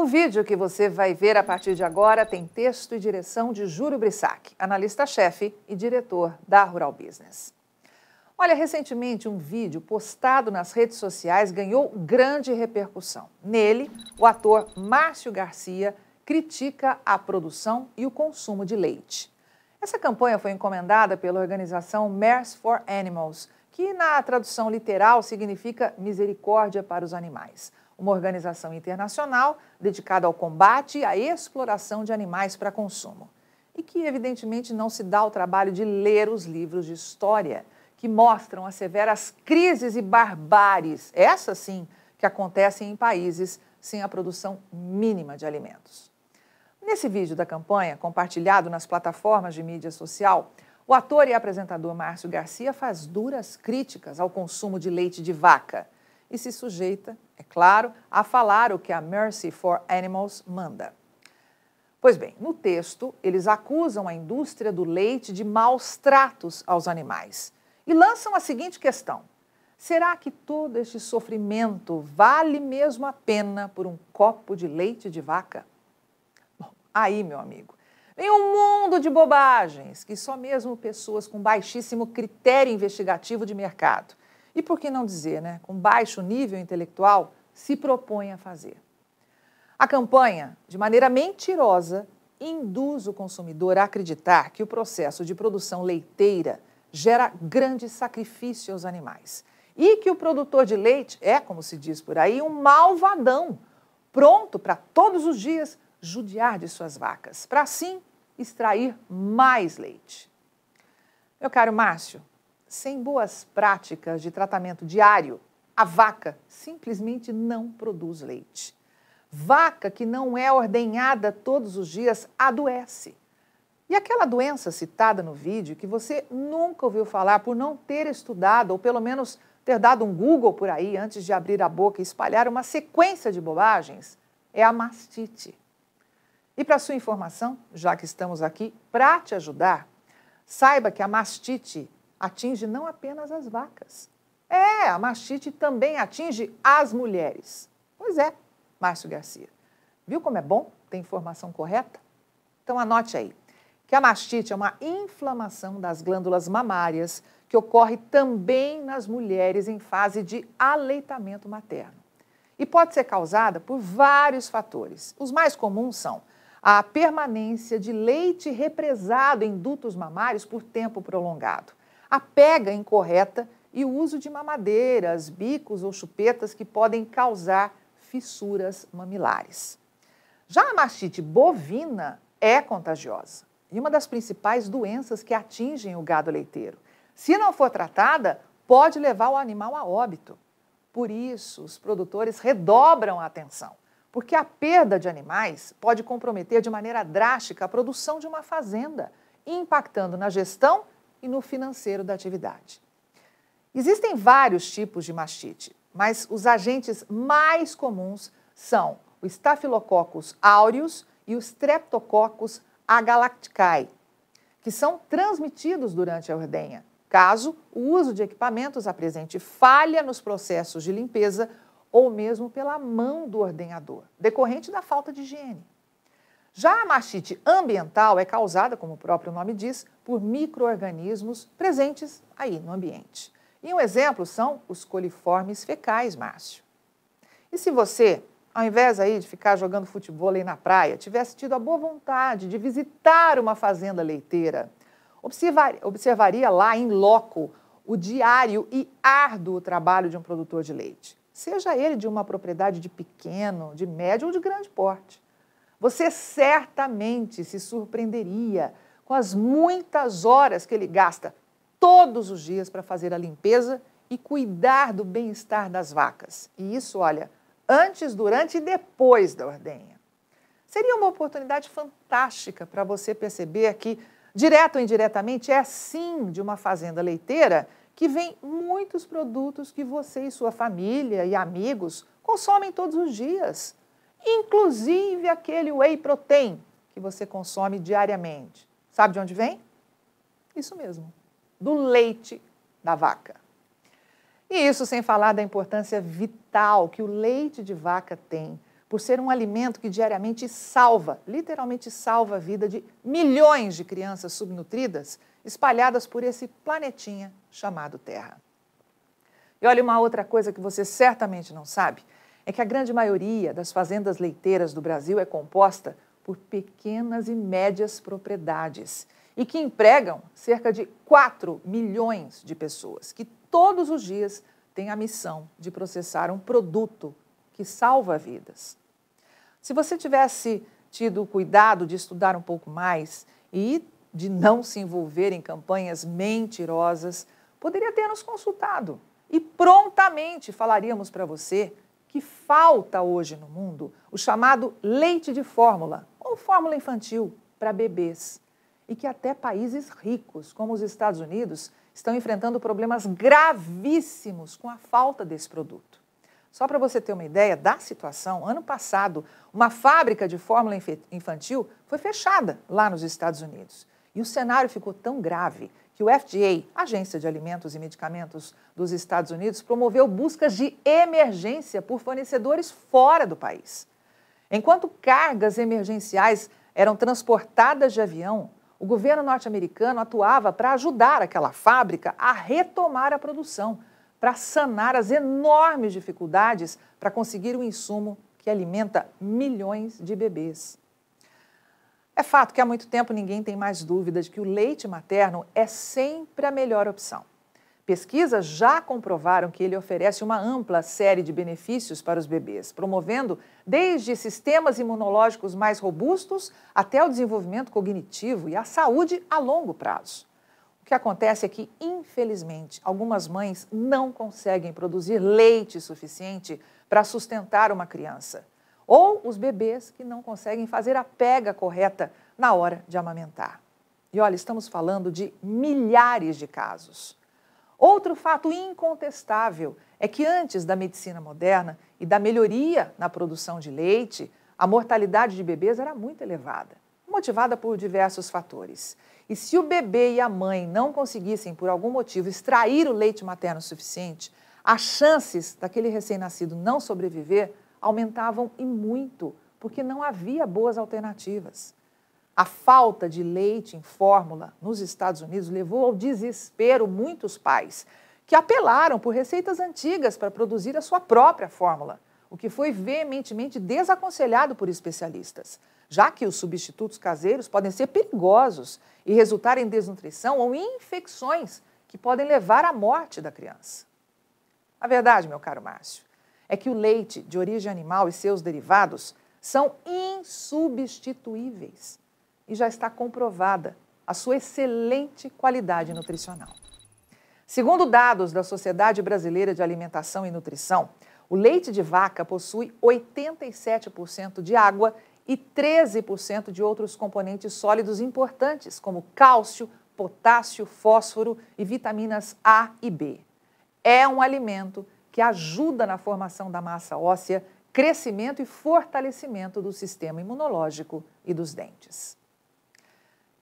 O vídeo que você vai ver a partir de agora tem texto e direção de Júlio Brissac, analista-chefe e diretor da Rural Business. Olha, recentemente um vídeo postado nas redes sociais ganhou grande repercussão. Nele, o ator Márcio Garcia critica a produção e o consumo de leite. Essa campanha foi encomendada pela organização Mares for Animals, que na tradução literal significa misericórdia para os animais uma organização internacional dedicada ao combate e à exploração de animais para consumo. E que, evidentemente, não se dá o trabalho de ler os livros de história que mostram as severas crises e barbáries, essas sim, que acontecem em países sem a produção mínima de alimentos. Nesse vídeo da campanha, compartilhado nas plataformas de mídia social, o ator e apresentador Márcio Garcia faz duras críticas ao consumo de leite de vaca e se sujeita, é claro, a falar o que a Mercy for Animals manda. Pois bem, no texto, eles acusam a indústria do leite de maus tratos aos animais e lançam a seguinte questão: será que todo este sofrimento vale mesmo a pena por um copo de leite de vaca? Bom, aí, meu amigo, vem um mundo de bobagens que só mesmo pessoas com baixíssimo critério investigativo de mercado e por que não dizer, né, com baixo nível intelectual, se propõe a fazer. A campanha, de maneira mentirosa, induz o consumidor a acreditar que o processo de produção leiteira gera grande sacrifício aos animais e que o produtor de leite é, como se diz por aí, um malvadão, pronto para todos os dias judiar de suas vacas, para assim extrair mais leite. Meu caro Márcio, sem boas práticas de tratamento diário, a vaca simplesmente não produz leite. Vaca que não é ordenhada todos os dias adoece. E aquela doença citada no vídeo, que você nunca ouviu falar por não ter estudado, ou pelo menos ter dado um Google por aí antes de abrir a boca e espalhar uma sequência de bobagens, é a mastite. E para sua informação, já que estamos aqui para te ajudar, saiba que a mastite atinge não apenas as vacas. É, a mastite também atinge as mulheres. Pois é, Márcio Garcia. Viu como é bom ter informação correta? Então anote aí que a mastite é uma inflamação das glândulas mamárias que ocorre também nas mulheres em fase de aleitamento materno. E pode ser causada por vários fatores. Os mais comuns são a permanência de leite represado em dutos mamários por tempo prolongado, a pega incorreta e o uso de mamadeiras, bicos ou chupetas que podem causar fissuras mamilares. Já a mastite bovina é contagiosa e uma das principais doenças que atingem o gado leiteiro. Se não for tratada, pode levar o animal a óbito. Por isso, os produtores redobram a atenção, porque a perda de animais pode comprometer de maneira drástica a produção de uma fazenda, impactando na gestão e no financeiro da atividade. Existem vários tipos de mastite, mas os agentes mais comuns são o Staphylococcus aureus e o Streptococcus agalacticae, que são transmitidos durante a ordenha, caso o uso de equipamentos apresente falha nos processos de limpeza ou mesmo pela mão do ordenhador, decorrente da falta de higiene. Já a mastite ambiental é causada, como o próprio nome diz, por micro-organismos presentes aí no ambiente. E um exemplo são os coliformes fecais, Márcio. E se você, ao invés aí de ficar jogando futebol aí na praia, tivesse tido a boa vontade de visitar uma fazenda leiteira, observaria, observaria lá em loco o diário e árduo trabalho de um produtor de leite, seja ele de uma propriedade de pequeno, de médio ou de grande porte. Você certamente se surpreenderia com as muitas horas que ele gasta todos os dias para fazer a limpeza e cuidar do bem-estar das vacas. E isso, olha, antes, durante e depois da ordenha. Seria uma oportunidade fantástica para você perceber que, direto ou indiretamente, é sim de uma fazenda leiteira que vem muitos produtos que você e sua família e amigos consomem todos os dias inclusive aquele whey protein que você consome diariamente. Sabe de onde vem? Isso mesmo, do leite da vaca. E isso sem falar da importância vital que o leite de vaca tem por ser um alimento que diariamente salva, literalmente salva a vida de milhões de crianças subnutridas espalhadas por esse planetinha chamado Terra. E olha, uma outra coisa que você certamente não sabe é que a grande maioria das fazendas leiteiras do Brasil é composta por pequenas e médias propriedades e que empregam cerca de 4 milhões de pessoas, que todos os dias têm a missão de processar um produto que salva vidas. Se você tivesse tido o cuidado de estudar um pouco mais e de não se envolver em campanhas mentirosas, poderia ter nos consultado e prontamente falaríamos para você que falta hoje no mundo o chamado leite de fórmula ou fórmula infantil para bebês e que até países ricos, como os Estados Unidos, estão enfrentando problemas gravíssimos com a falta desse produto. Só para você ter uma ideia da situação, ano passado, uma fábrica de fórmula infantil foi fechada lá nos Estados Unidos. E o cenário ficou tão grave que o FDA, Agência de Alimentos e Medicamentos dos Estados Unidos, promoveu buscas de emergência por fornecedores fora do país. Enquanto cargas emergenciais eram transportadas de avião, o governo norte-americano atuava para ajudar aquela fábrica a retomar a produção, para sanar as enormes dificuldades para conseguir o insumo que alimenta milhões de bebês. É fato que há muito tempo ninguém tem mais dúvida de que o leite materno é sempre a melhor opção. Pesquisas já comprovaram que ele oferece uma ampla série de benefícios para os bebês, promovendo desde sistemas imunológicos mais robustos até o desenvolvimento cognitivo e a saúde a longo prazo. O que acontece é que, infelizmente, algumas mães não conseguem produzir leite suficiente para sustentar uma criança ou os bebês que não conseguem fazer a pega correta na hora de amamentar. E olha, estamos falando de milhares de casos. Outro fato incontestável é que antes da medicina moderna e da melhoria na produção de leite, a mortalidade de bebês era muito elevada, motivada por diversos fatores. E se o bebê e a mãe não conseguissem, por algum motivo, extrair o leite materno suficiente, as chances daquele recém-nascido não sobreviver aumentavam e muito, porque não havia boas alternativas. A falta de leite em fórmula nos Estados Unidos levou ao desespero muitos pais, que apelaram por receitas antigas para produzir a sua própria fórmula, o que foi veementemente desaconselhado por especialistas, já que os substitutos caseiros podem ser perigosos e resultar em desnutrição ou infecções que podem levar à morte da criança. A verdade, meu caro Márcio, é que o leite de origem animal e seus derivados são insubstituíveis e já está comprovada a sua excelente qualidade nutricional. Segundo dados da Sociedade Brasileira de Alimentação e Nutrição, o leite de vaca possui 87% de água e 13% de outros componentes sólidos importantes, como cálcio, potássio, fósforo e vitaminas A e B. É um alimento que ajuda na formação da massa óssea, crescimento e fortalecimento do sistema imunológico e dos dentes.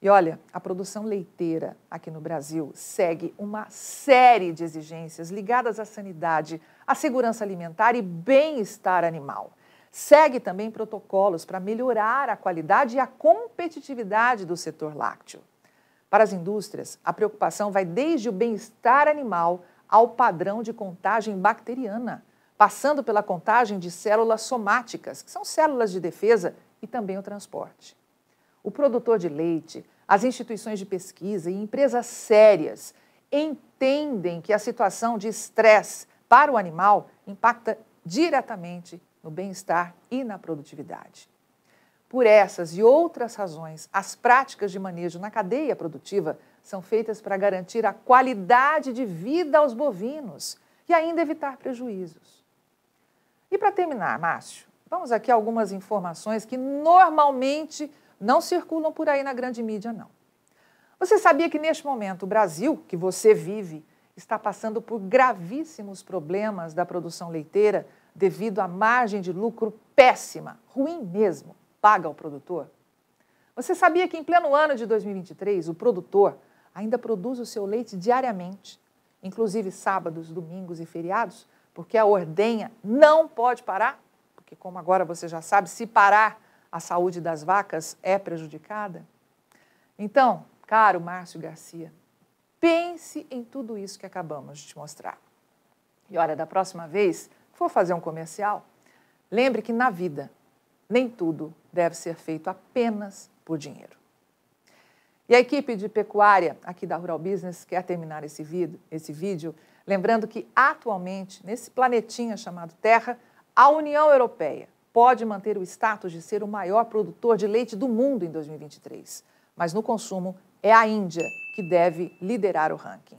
E olha, a produção leiteira aqui no Brasil segue uma série de exigências ligadas à sanidade, à segurança alimentar e bem-estar animal. Segue também protocolos para melhorar a qualidade e a competitividade do setor lácteo. Para as indústrias, a preocupação vai desde o bem-estar animal ao padrão de contagem bacteriana, passando pela contagem de células somáticas, que são células de defesa, e também o transporte. O produtor de leite, as instituições de pesquisa e empresas sérias entendem que a situação de estresse para o animal impacta diretamente no bem-estar e na produtividade. Por essas e outras razões, as práticas de manejo na cadeia produtiva são feitas para garantir a qualidade de vida aos bovinos e ainda evitar prejuízos. E para terminar, Márcio, vamos aqui a algumas informações que normalmente não circulam por aí na grande mídia, não. Você sabia que neste momento o Brasil, que você vive, está passando por gravíssimos problemas da produção leiteira devido à margem de lucro péssima, ruim mesmo, paga ao produtor? Você sabia que em pleno ano de 2023 o produtor ainda produz o seu leite diariamente, inclusive sábados, domingos e feriados, porque a ordenha não pode parar, porque como agora você já sabe, se parar, a saúde das vacas é prejudicada? Então, caro Márcio Garcia, pense em tudo isso que acabamos de te mostrar. E olha, da próxima vez que for fazer um comercial, lembre que na vida nem tudo deve ser feito apenas por dinheiro. E a equipe de pecuária aqui da Rural Business quer terminar esse vídeo, esse vídeo lembrando que atualmente, nesse planetinha chamado Terra, a União Europeia pode manter o status de ser o maior produtor de leite do mundo em 2023, mas no consumo é a Índia que deve liderar o ranking.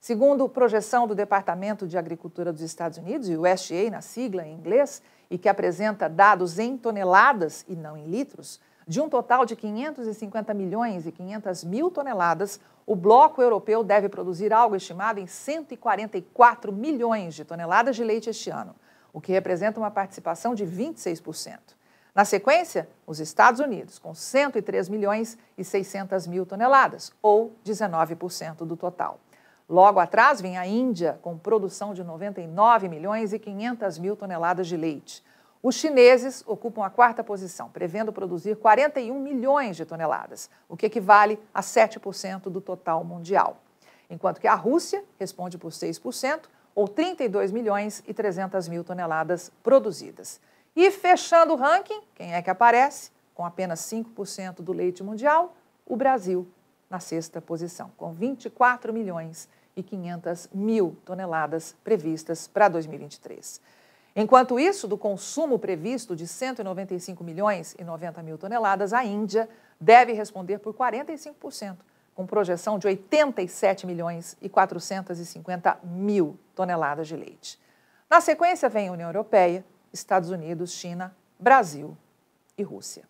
Segundo projeção do Departamento de Agricultura dos Estados Unidos, o USDA na sigla em inglês, e que apresenta dados em toneladas e não em litros, de um total de 550 milhões e 500 mil toneladas, o bloco europeu deve produzir algo estimado em 144 milhões de toneladas de leite este ano, o que representa uma participação de 26%. Na sequência, os Estados Unidos, com 103 milhões e 600 mil toneladas, ou 19% do total. Logo atrás vem a Índia, com produção de 99 milhões e 500 mil toneladas de leite. Os chineses ocupam a quarta posição, prevendo produzir 41 milhões de toneladas, o que equivale a 7% do total mundial. Enquanto que a Rússia responde por 6%, ou 32 milhões e 300 mil toneladas produzidas. E fechando o ranking, quem é que aparece? Com apenas 5% do leite mundial, o Brasil na sexta posição, com 24 milhões e 500 mil toneladas previstas para 2023. Enquanto isso, do consumo previsto de 195 milhões e 90 mil toneladas, a Índia deve responder por 45%, com projeção de 87 milhões e 450 mil toneladas de leite. Na sequência, vem a União Europeia, Estados Unidos, China, Brasil e Rússia.